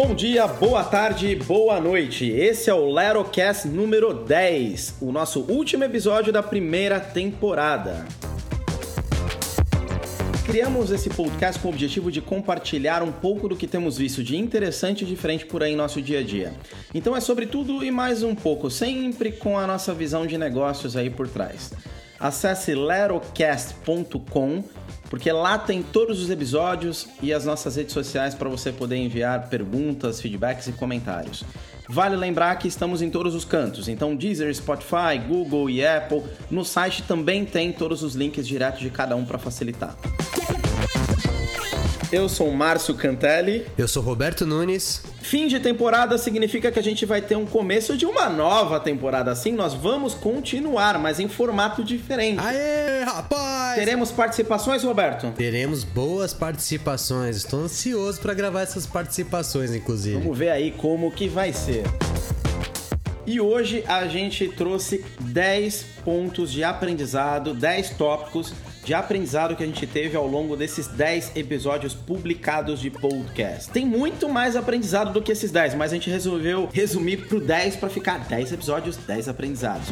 Bom dia, boa tarde, boa noite. Esse é o Lerocast número 10, o nosso último episódio da primeira temporada. Criamos esse podcast com o objetivo de compartilhar um pouco do que temos visto de interessante e diferente por aí em nosso dia a dia. Então é sobre tudo e mais um pouco, sempre com a nossa visão de negócios aí por trás. Acesse lerocast.com porque lá tem todos os episódios e as nossas redes sociais para você poder enviar perguntas, feedbacks e comentários. Vale lembrar que estamos em todos os cantos, então Deezer, Spotify, Google e Apple. No site também tem todos os links diretos de cada um para facilitar. Eu sou Márcio Cantelli. Eu sou Roberto Nunes. Fim de temporada significa que a gente vai ter um começo de uma nova temporada. Assim, nós vamos continuar, mas em formato diferente. Aê, rapaz! Teremos participações, Roberto? Teremos boas participações. Estou ansioso para gravar essas participações, inclusive. Vamos ver aí como que vai ser. E hoje a gente trouxe 10 pontos de aprendizado, 10 tópicos de aprendizado que a gente teve ao longo desses 10 episódios publicados de podcast. Tem muito mais aprendizado do que esses 10, mas a gente resolveu resumir pro 10 para ficar 10 episódios, 10 aprendizados.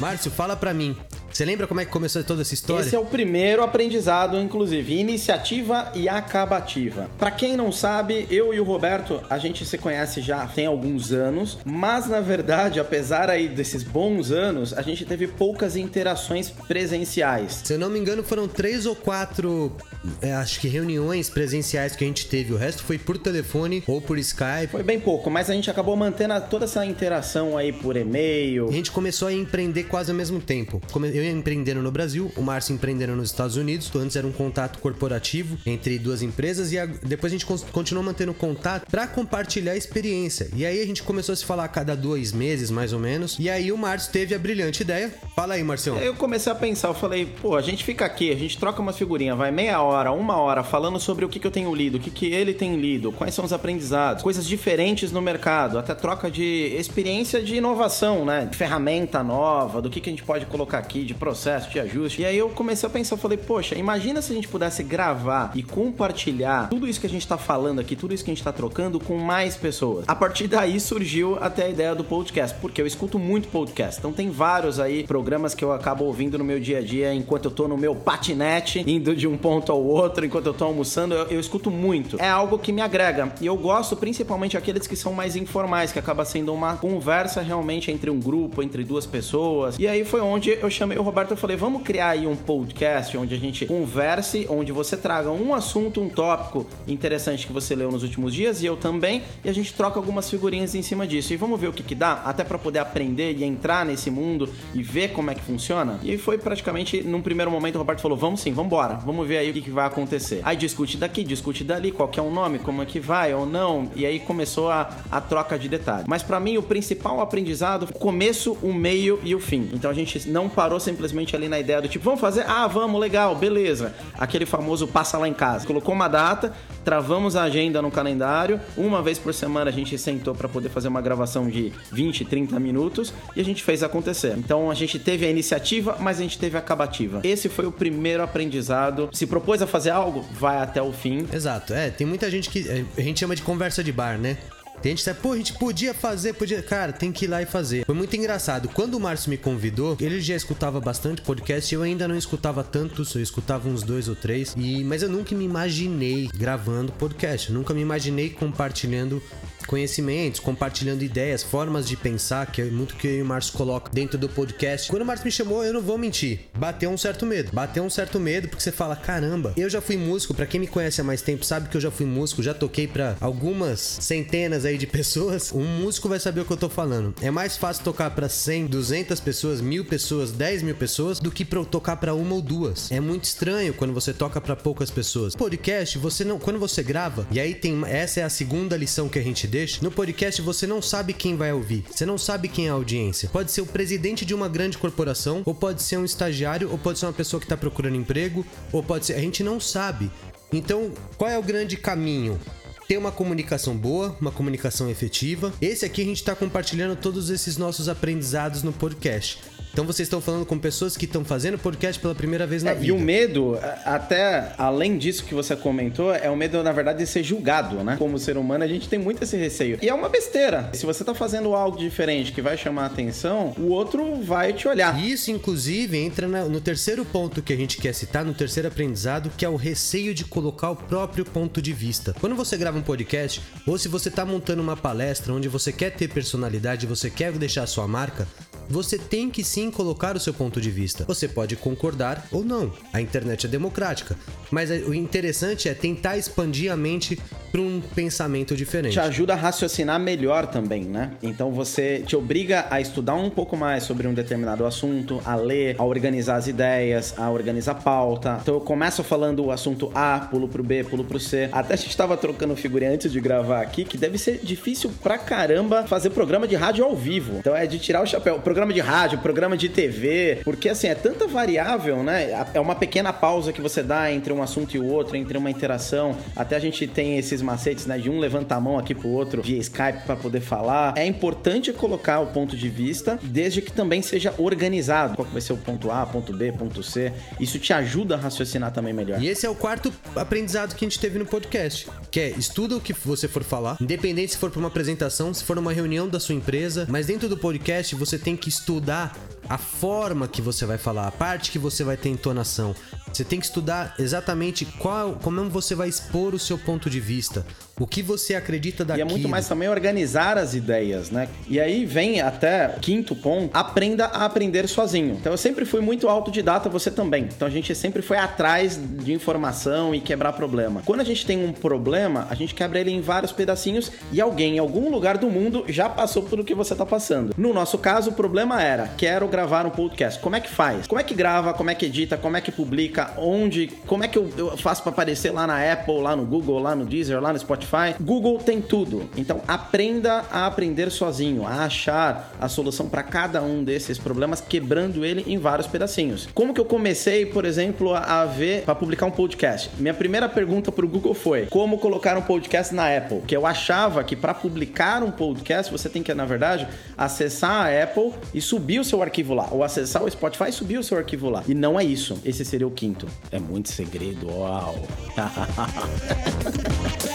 Márcio, fala para mim. Você lembra como é que começou toda essa história? Esse é o primeiro aprendizado, inclusive, iniciativa e acabativa. Para quem não sabe, eu e o Roberto, a gente se conhece já tem alguns anos, mas na verdade, apesar aí desses bons anos, a gente teve poucas interações presenciais. Se eu não me engano, foram três ou quatro, é, acho que reuniões presenciais que a gente teve. O resto foi por telefone ou por Skype. Foi bem pouco, mas a gente acabou mantendo toda essa interação aí por e-mail. A gente começou a empreender quase ao mesmo tempo. Eu empreendendo no Brasil, o Márcio empreendendo nos Estados Unidos. Antes era um contato corporativo entre duas empresas e a, depois a gente continuou mantendo contato para compartilhar a experiência. E aí a gente começou a se falar a cada dois meses, mais ou menos. E aí o Márcio teve a brilhante ideia. Fala aí, Marcião. Eu comecei a pensar, eu falei, pô, a gente fica aqui, a gente troca uma figurinha, vai meia hora, uma hora falando sobre o que, que eu tenho lido, o que, que ele tem lido, quais são os aprendizados, coisas diferentes no mercado, até troca de experiência de inovação, né? De ferramenta nova, do que, que a gente pode colocar aqui, de processo, de ajuste. E aí eu comecei a pensar, falei, poxa, imagina se a gente pudesse gravar e compartilhar tudo isso que a gente tá falando aqui, tudo isso que a gente tá trocando com mais pessoas. A partir daí surgiu até a ideia do podcast, porque eu escuto muito podcast. Então tem vários aí programas que eu acabo ouvindo no meu dia a dia enquanto eu tô no meu patinete, indo de um ponto ao outro, enquanto eu tô almoçando, eu, eu escuto muito. É algo que me agrega. E eu gosto principalmente aqueles que são mais informais, que acaba sendo uma conversa realmente entre um grupo, entre duas pessoas. E aí foi onde eu chamei o Roberto eu falei, vamos criar aí um podcast onde a gente converse, onde você traga um assunto, um tópico interessante que você leu nos últimos dias e eu também, e a gente troca algumas figurinhas em cima disso. E vamos ver o que que dá, até para poder aprender e entrar nesse mundo e ver como é que funciona. E foi praticamente, num primeiro momento, o Roberto falou, vamos sim, vamos embora, vamos ver aí o que, que vai acontecer. Aí discute daqui, discute dali, qual que é o nome, como é que vai ou não, e aí começou a, a troca de detalhes. Mas para mim, o principal aprendizado, o começo, o meio e o fim. Então a gente não parou simplesmente ali na ideia do tipo, vamos fazer? Ah, vamos, legal, beleza. Aquele famoso passa lá em casa. Colocou uma data, travamos a agenda no calendário, uma vez por semana a gente sentou para poder fazer uma gravação de 20, 30 minutos e a gente fez acontecer. Então a gente teve a iniciativa, mas a gente teve a acabativa. Esse foi o primeiro aprendizado. Se propôs a fazer algo, vai até o fim. Exato. É, tem muita gente que a gente chama de conversa de bar, né? Tem gente que pô, a gente podia fazer, podia. Cara, tem que ir lá e fazer. Foi muito engraçado. Quando o Márcio me convidou, ele já escutava bastante podcast. Eu ainda não escutava tantos, eu escutava uns dois ou três. E, mas eu nunca me imaginei gravando podcast. Eu nunca me imaginei compartilhando conhecimentos, compartilhando ideias, formas de pensar, que é muito que eu e o Márcio coloca dentro do podcast. Quando o Márcio me chamou, eu não vou mentir, bateu um certo medo. Bateu um certo medo porque você fala, caramba, eu já fui músico, para quem me conhece há mais tempo sabe que eu já fui músico, já toquei para algumas centenas aí de pessoas. Um músico vai saber o que eu tô falando. É mais fácil tocar para 100, 200 pessoas, mil pessoas, 10 mil pessoas do que para tocar para uma ou duas. É muito estranho quando você toca para poucas pessoas. Podcast, você não, quando você grava, e aí tem essa é a segunda lição que a gente deixa. No podcast você não sabe quem vai ouvir, você não sabe quem é a audiência. Pode ser o presidente de uma grande corporação, ou pode ser um estagiário, ou pode ser uma pessoa que está procurando emprego, ou pode ser. A gente não sabe. Então, qual é o grande caminho? ter uma comunicação boa, uma comunicação efetiva. Esse aqui a gente está compartilhando todos esses nossos aprendizados no podcast. Então vocês estão falando com pessoas que estão fazendo podcast pela primeira vez na É, vida. e o medo, até além disso que você comentou, é o medo, na verdade, de ser julgado, né? Como ser humano, a gente tem muito esse receio. E é uma besteira. Se você tá fazendo algo diferente que vai chamar a atenção, o outro vai te olhar. E Isso, inclusive, entra no terceiro ponto que a gente quer citar, no terceiro aprendizado, que é o receio de colocar o próprio ponto de vista. Quando você grava um podcast, ou se você está montando uma palestra onde você quer ter personalidade, você quer deixar a sua marca, você tem que sim colocar o seu ponto de vista. Você pode concordar ou não. A internet é democrática. Mas o interessante é tentar expandir a mente para um pensamento diferente. te ajuda a raciocinar melhor também, né? Então você te obriga a estudar um pouco mais sobre um determinado assunto, a ler, a organizar as ideias, a organizar pauta. Então eu começo falando o assunto A, pulo pro B, pulo pro C. Até a gente tava trocando figurinha antes de gravar aqui, que deve ser difícil pra caramba fazer programa de rádio ao vivo. Então é de tirar o chapéu. Programa de rádio, programa de TV, porque assim, é tanta variável, né? É uma pequena pausa que você dá entre um assunto e o outro, entre uma interação. Até a gente tem esses macetes, né? De um levantar a mão aqui pro outro via Skype pra poder falar. É importante colocar o ponto de vista, desde que também seja organizado. Qual vai ser o ponto A, ponto B, ponto C. Isso te ajuda a raciocinar também melhor. E esse é o quarto aprendizado que a gente teve no podcast, que é estuda o que você for falar, independente se for para uma apresentação, se for uma reunião da sua empresa, mas dentro do podcast você tem que estudar a forma que você vai falar, a parte que você vai ter entonação. Você tem que estudar exatamente qual, como você vai expor o seu ponto de vista, o que você acredita E daquilo. é muito mais também organizar as ideias, né? E aí vem até quinto ponto, aprenda a aprender sozinho. Então eu sempre fui muito autodidata, você também. Então a gente sempre foi atrás de informação e quebrar problema. Quando a gente tem um problema, a gente quebra ele em vários pedacinhos e alguém em algum lugar do mundo já passou por o que você tá passando. No nosso caso, o problema era, quero gravar um podcast. Como é que faz? Como é que grava? Como é que edita? Como é que publica? Onde? Como é que eu, eu faço para aparecer lá na Apple, lá no Google, lá no Deezer, lá no Spotify? Google tem tudo. Então aprenda a aprender sozinho, a achar a solução para cada um desses problemas, quebrando ele em vários pedacinhos. Como que eu comecei, por exemplo, a ver para publicar um podcast? Minha primeira pergunta pro Google foi: como colocar um podcast na Apple? Que eu achava que para publicar um podcast você tem que, na verdade, acessar a Apple e subir o seu arquivo lá, ou acessar o Spotify e subir o seu arquivo lá. E não é isso. Esse seria o quinto. É muito segredo. Uau.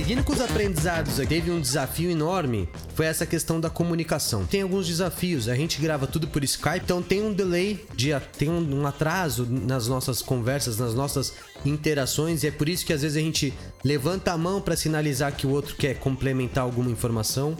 Seguindo com os aprendizados, teve um desafio enorme, foi essa questão da comunicação. Tem alguns desafios, a gente grava tudo por Skype, então tem um delay, de, tem um, um atraso nas nossas conversas, nas nossas interações, e é por isso que às vezes a gente levanta a mão para sinalizar que o outro quer complementar alguma informação.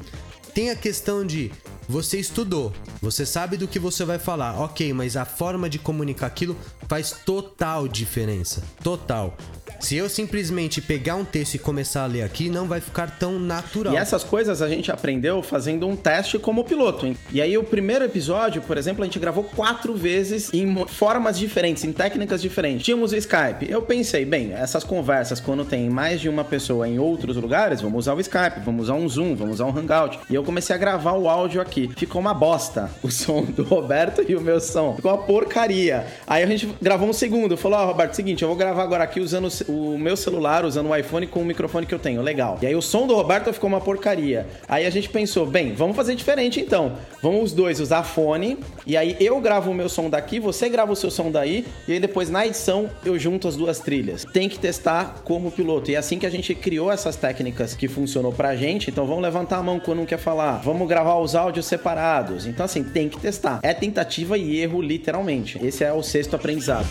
Tem a questão de você estudou, você sabe do que você vai falar, ok, mas a forma de comunicar aquilo faz total diferença. Total. Se eu simplesmente pegar um texto e começar a ler aqui, não vai ficar tão natural. E essas coisas a gente aprendeu fazendo um teste como piloto. hein? E aí o primeiro episódio, por exemplo, a gente gravou quatro vezes em formas diferentes, em técnicas diferentes. Tínhamos o Skype. Eu pensei, bem, essas conversas quando tem mais de uma pessoa em outros lugares, vamos usar o Skype, vamos usar um Zoom, vamos usar um Hangout. E eu comecei a gravar o áudio aqui. Ficou uma bosta o som do Roberto e o meu som. Ficou uma porcaria. Aí a gente gravou um segundo. Falou, ó, Roberto, seguinte, eu vou gravar agora aqui usando o meu celular, usando o iPhone com o microfone que eu tenho. Legal. E aí o som do Roberto ficou uma porcaria. Aí a gente pensou, bem, vamos fazer diferente então. Vamos os dois usar fone. E aí eu gravo o meu som daqui, você grava o seu som daí. E aí depois na edição eu junto as duas trilhas. Tem que testar como piloto. E é assim que a gente criou essas técnicas que funcionou pra gente. Então vamos levantar a mão quando um quer falar. Vamos gravar os áudios separados. Então assim, tem que testar. É tentativa e erro literalmente. Esse é o sexto aprendizado.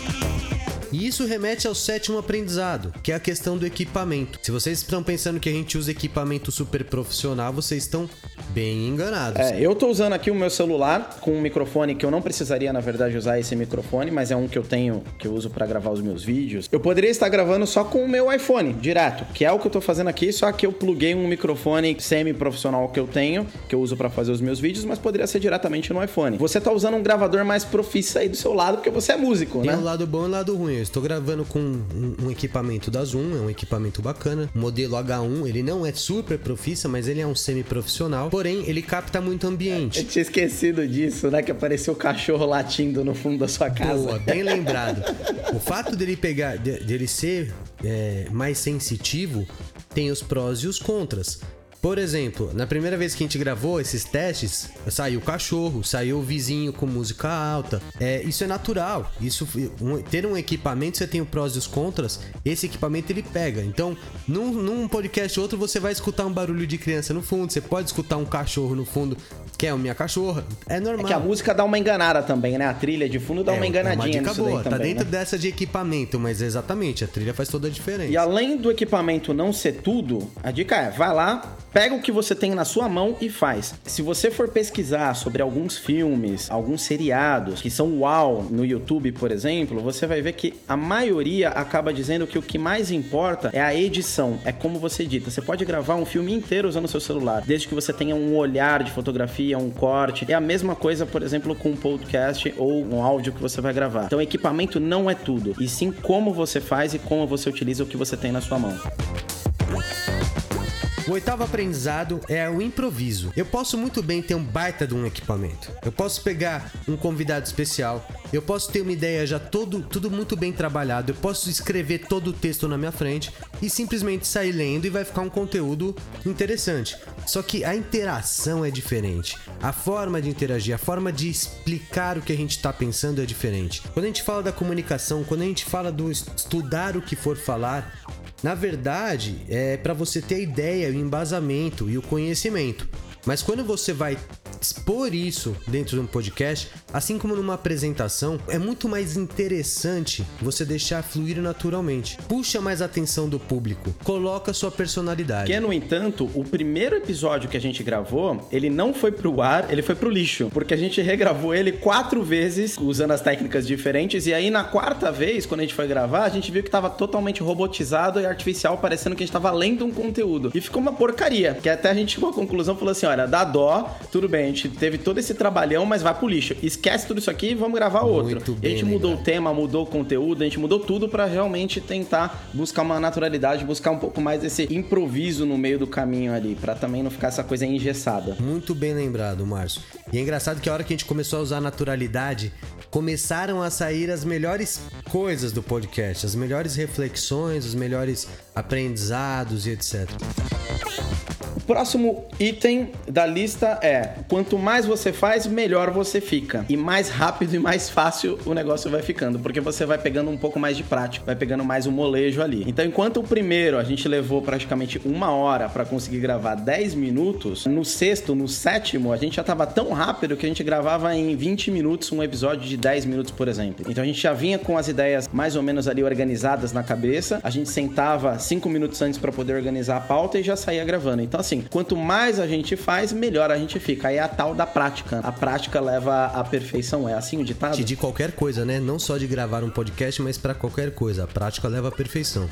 E isso remete ao sétimo aprendizado, que é a questão do equipamento. Se vocês estão pensando que a gente usa equipamento super profissional, vocês estão bem enganados. É, eu tô usando aqui o meu celular com um microfone que eu não precisaria, na verdade, usar esse microfone, mas é um que eu tenho, que eu uso pra gravar os meus vídeos. Eu poderia estar gravando só com o meu iPhone, direto, que é o que eu tô fazendo aqui, só que eu pluguei um microfone semi-profissional que eu tenho, que eu uso pra fazer os meus vídeos, mas poderia ser diretamente no iPhone. Você tá usando um gravador mais profissa aí do seu lado, porque você é músico, Tem né? o lado bom e o lado ruim. Eu estou gravando com um, um equipamento da Zoom, é um equipamento bacana. Modelo H1, ele não é super profissa, mas ele é um semi-profissional. Porém, ele capta muito Eu ambiente. tinha esquecido disso, né? Que apareceu o cachorro latindo no fundo da sua casa. Boa, bem lembrado. O fato dele pegar, de- dele ser é, mais sensitivo, tem os prós e os contras. Por exemplo, na primeira vez que a gente gravou esses testes, saiu o cachorro, saiu o vizinho com música alta. É, isso é natural. Isso um, ter um equipamento, você tem o prós e os contras. Esse equipamento ele pega. Então, num, num podcast ou outro, você vai escutar um barulho de criança no fundo. Você pode escutar um cachorro no fundo que é a minha cachorra. É normal. É que a música dá uma enganada também, né? A trilha de fundo dá é, uma enganadinha. É uma dica boa. Tá dentro né? dessa de equipamento, mas exatamente, a trilha faz toda a diferença. E além do equipamento não ser tudo, a dica é: vai lá, pega o que você tem na sua mão e faz. Se você for pesquisar sobre alguns filmes, alguns seriados que são uau no YouTube, por exemplo, você vai ver que a maioria acaba dizendo que o que mais importa é a edição, é como você edita. Você pode gravar um filme inteiro usando seu celular, desde que você tenha um olhar de fotografia um corte. É a mesma coisa, por exemplo, com um podcast ou um áudio que você vai gravar. Então, equipamento não é tudo, e sim como você faz e como você utiliza o que você tem na sua mão. O oitavo aprendizado é o improviso. Eu posso muito bem ter um baita de um equipamento. Eu posso pegar um convidado especial. Eu posso ter uma ideia já todo, tudo muito bem trabalhado. Eu posso escrever todo o texto na minha frente e simplesmente sair lendo e vai ficar um conteúdo interessante. Só que a interação é diferente. A forma de interagir, a forma de explicar o que a gente está pensando é diferente. Quando a gente fala da comunicação, quando a gente fala do estudar o que for falar, na verdade, é para você ter a ideia, o embasamento e o conhecimento. Mas quando você vai expor isso dentro de um podcast, assim como numa apresentação, é muito mais interessante você deixar fluir naturalmente. Puxa mais a atenção do público, coloca sua personalidade. Que, no entanto, o primeiro episódio que a gente gravou, ele não foi pro ar, ele foi pro lixo, porque a gente regravou ele quatro vezes usando as técnicas diferentes e aí na quarta vez, quando a gente foi gravar, a gente viu que tava totalmente robotizado e artificial, parecendo que a gente tava lendo um conteúdo. E ficou uma porcaria, que até a gente chegou à conclusão, falou assim, olha, dá dó, tudo bem, gente teve todo esse trabalhão, mas vai pro lixo. Esquece tudo isso aqui e vamos gravar outro. Muito e a gente mudou o tema, mudou o conteúdo, a gente mudou tudo para realmente tentar buscar uma naturalidade, buscar um pouco mais desse improviso no meio do caminho ali, para também não ficar essa coisa engessada. Muito bem lembrado, Márcio. E é engraçado que a hora que a gente começou a usar naturalidade, começaram a sair as melhores coisas do podcast, as melhores reflexões, os melhores aprendizados e etc. Próximo item da lista é: quanto mais você faz, melhor você fica. E mais rápido e mais fácil o negócio vai ficando, porque você vai pegando um pouco mais de prática, vai pegando mais o um molejo ali. Então, enquanto o primeiro a gente levou praticamente uma hora para conseguir gravar 10 minutos, no sexto, no sétimo, a gente já tava tão rápido que a gente gravava em 20 minutos um episódio de 10 minutos, por exemplo. Então a gente já vinha com as ideias mais ou menos ali organizadas na cabeça, a gente sentava 5 minutos antes para poder organizar a pauta e já saía gravando. Então, assim, quanto mais a gente faz, melhor a gente fica. Aí é a tal da prática. A prática leva à perfeição. É assim o ditado? De qualquer coisa, né? Não só de gravar um podcast, mas para qualquer coisa. A prática leva à perfeição.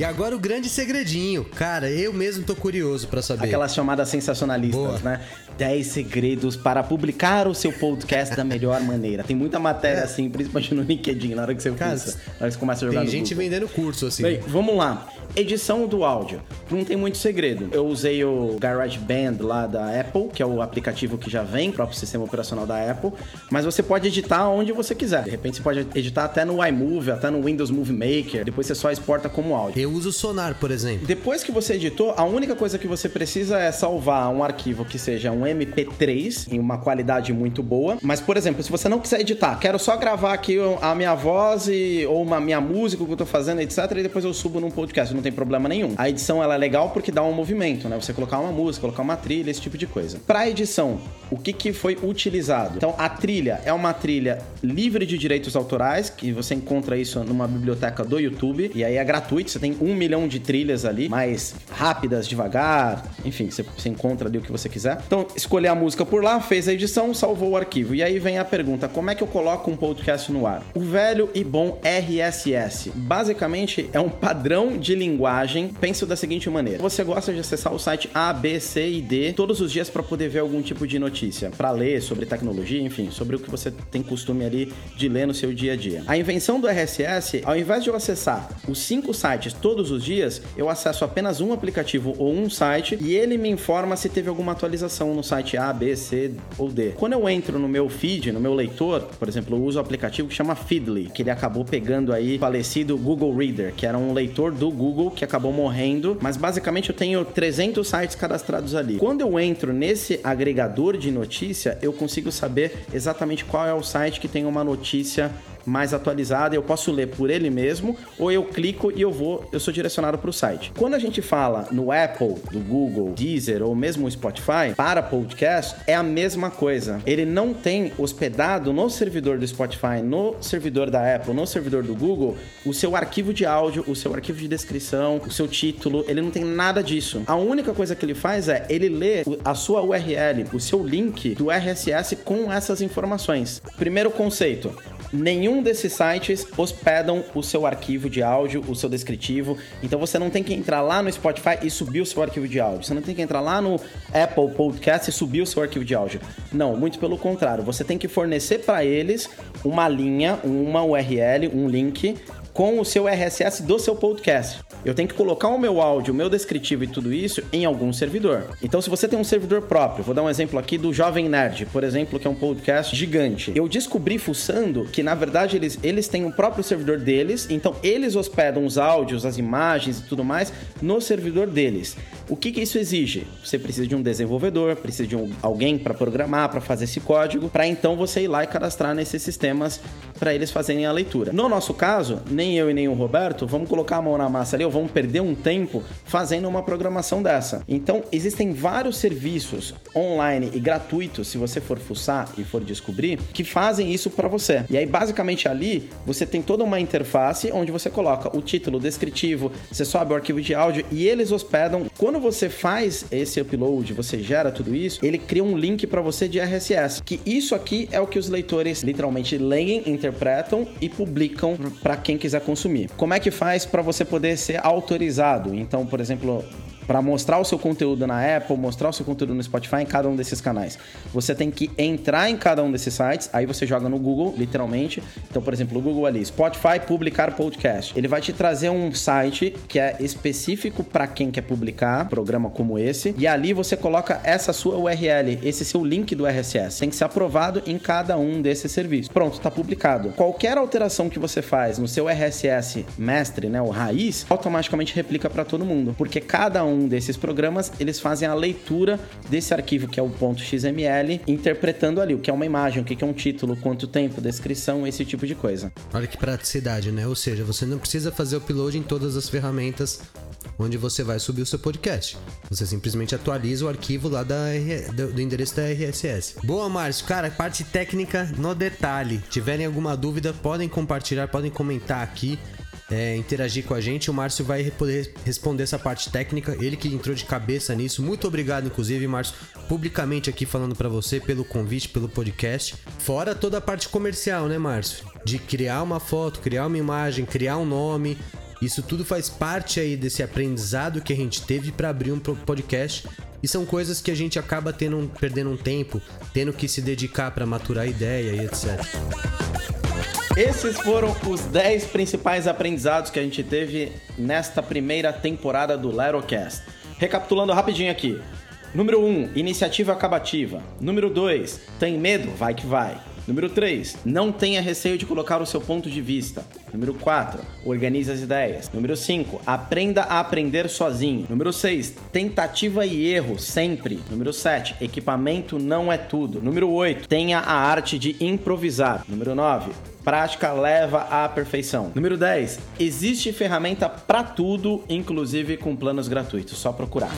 E agora o grande segredinho. Cara, eu mesmo tô curioso para saber. Aquelas chamadas sensacionalistas, Boa. né? 10 segredos para publicar o seu podcast da melhor maneira. Tem muita matéria é. assim, principalmente no LinkedIn, na hora que você Cara, na hora que você começa a jogar Tem gente Google. vendendo curso assim. Bem, vamos lá. Edição do áudio. Não tem muito segredo. Eu usei o GarageBand lá da Apple, que é o aplicativo que já vem, próprio sistema operacional da Apple, mas você pode editar onde você quiser. De repente você pode editar até no iMovie, até no Windows Movie Maker, depois você só exporta como áudio. Eu uso o Sonar, por exemplo. Depois que você editou, a única coisa que você precisa é salvar um arquivo que seja um MP3 em uma qualidade muito boa. Mas, por exemplo, se você não quiser editar, quero só gravar aqui a minha voz e, ou uma minha música, que eu tô fazendo, etc, e depois eu subo num podcast não tem problema nenhum. A edição ela é legal porque dá um movimento, né? Você colocar uma música, colocar uma trilha, esse tipo de coisa. Para edição, o que, que foi utilizado? Então, a trilha é uma trilha livre de direitos autorais, que você encontra isso numa biblioteca do YouTube, e aí é gratuito, você tem um milhão de trilhas ali, mais rápidas, devagar, enfim, você, você encontra ali o que você quiser. Então, escolher a música por lá, fez a edição, salvou o arquivo. E aí vem a pergunta: como é que eu coloco um podcast no ar? O velho e bom RSS. Basicamente, é um padrão de linguagem linguagem, da seguinte maneira: você gosta de acessar o site A, B, C e D todos os dias para poder ver algum tipo de notícia notícia para ler sobre tecnologia, enfim, sobre o que você tem costume ali de ler no seu dia a dia. A invenção do RSS, ao invés de eu acessar os cinco sites todos os dias, eu acesso apenas um aplicativo ou um site e ele me informa se teve alguma atualização no site A, B, C ou D. Quando eu entro no meu feed, no meu leitor, por exemplo, eu uso o aplicativo que chama Feedly, que ele acabou pegando aí o falecido Google Reader, que era um leitor do Google que acabou morrendo, mas basicamente eu tenho 300 sites cadastrados ali. Quando eu entro nesse agregador de notícia, eu consigo saber exatamente qual é o site que tem uma notícia mais atualizada, eu posso ler por ele mesmo, ou eu clico e eu vou, eu sou direcionado para o site. Quando a gente fala no Apple, do Google, Deezer ou mesmo o Spotify, para podcast, é a mesma coisa. Ele não tem hospedado no servidor do Spotify, no servidor da Apple, no servidor do Google, o seu arquivo de áudio, o seu arquivo de descrição, o seu título, ele não tem nada disso. A única coisa que ele faz é ele lê a sua URL, o seu link do RSS com essas informações. Primeiro conceito, nenhum desses sites hospedam o seu arquivo de áudio, o seu descritivo. Então você não tem que entrar lá no Spotify e subir o seu arquivo de áudio. Você não tem que entrar lá no Apple Podcast e subir o seu arquivo de áudio. Não, muito pelo contrário. Você tem que fornecer para eles uma linha, uma URL, um link com o seu RSS do seu podcast. Eu tenho que colocar o meu áudio, o meu descritivo e tudo isso em algum servidor. Então, se você tem um servidor próprio, vou dar um exemplo aqui do Jovem Nerd, por exemplo, que é um podcast gigante. Eu descobri fuçando que, na verdade, eles, eles têm um próprio servidor deles, então eles hospedam os áudios, as imagens e tudo mais no servidor deles. O que, que isso exige? Você precisa de um desenvolvedor, precisa de um, alguém para programar, para fazer esse código, para então você ir lá e cadastrar nesses sistemas para eles fazerem a leitura. No nosso caso, nem eu e nem o Roberto vamos colocar a mão na massa ali ou vamos perder um tempo fazendo uma programação dessa. Então, existem vários serviços online e gratuitos, se você for fuçar e for descobrir, que fazem isso para você. E aí, basicamente ali, você tem toda uma interface onde você coloca o título, descritivo, você sobe o arquivo de áudio e eles hospedam. Quando você faz esse upload, você gera tudo isso, ele cria um link para você de RSS, que isso aqui é o que os leitores literalmente leem, interpretam e publicam para quem quiser consumir. Como é que faz para você poder ser autorizado? Então, por exemplo, para mostrar o seu conteúdo na Apple, mostrar o seu conteúdo no Spotify em cada um desses canais. Você tem que entrar em cada um desses sites, aí você joga no Google, literalmente. Então, por exemplo, o Google ali, Spotify publicar podcast. Ele vai te trazer um site que é específico para quem quer publicar programa como esse, e ali você coloca essa sua URL, esse seu link do RSS. Tem que ser aprovado em cada um desses serviços. Pronto, está publicado. Qualquer alteração que você faz no seu RSS mestre, né, o raiz, automaticamente replica para todo mundo, porque cada um um desses programas, eles fazem a leitura desse arquivo que é o .xml, interpretando ali o que é uma imagem, o que é um título, quanto tempo, descrição, esse tipo de coisa. Olha que praticidade, né? Ou seja, você não precisa fazer upload em todas as ferramentas onde você vai subir o seu podcast. Você simplesmente atualiza o arquivo lá da, do, do endereço da RSS. Boa, Márcio. Cara, parte técnica no detalhe. Tiverem alguma dúvida, podem compartilhar, podem comentar aqui é, interagir com a gente. O Márcio vai poder responder essa parte técnica. Ele que entrou de cabeça nisso. Muito obrigado, inclusive, Márcio, publicamente aqui falando para você pelo convite, pelo podcast. Fora toda a parte comercial, né, Márcio? De criar uma foto, criar uma imagem, criar um nome. Isso tudo faz parte aí desse aprendizado que a gente teve para abrir um podcast. E são coisas que a gente acaba tendo, perdendo um tempo, tendo que se dedicar para maturar a ideia e etc. Esses foram os 10 principais aprendizados que a gente teve nesta primeira temporada do Lerocast. Recapitulando rapidinho aqui. Número 1, iniciativa acabativa. Número 2, tem medo? Vai que vai. Número 3, não tenha receio de colocar o seu ponto de vista. Número 4, organize as ideias. Número 5, aprenda a aprender sozinho. Número 6, tentativa e erro sempre. Número 7, equipamento não é tudo. Número 8, tenha a arte de improvisar. Número 9, prática leva à perfeição. Número 10. Existe ferramenta para tudo, inclusive com planos gratuitos. Só procurar.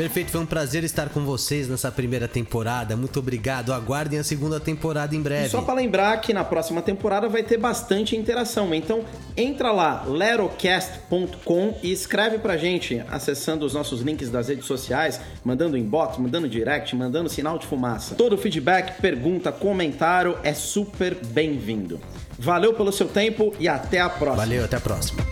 Perfeito, foi um prazer estar com vocês nessa primeira temporada. Muito obrigado. Aguardem a segunda temporada em breve. E só para lembrar que na próxima temporada vai ter bastante interação. Então, entra lá, lerocast.com e escreve pra gente acessando os nossos links das redes sociais, mandando inbox, mandando direct, mandando sinal de fumaça. Todo feedback, pergunta, comentário é super bem-vindo. Valeu pelo seu tempo e até a próxima. Valeu, até a próxima.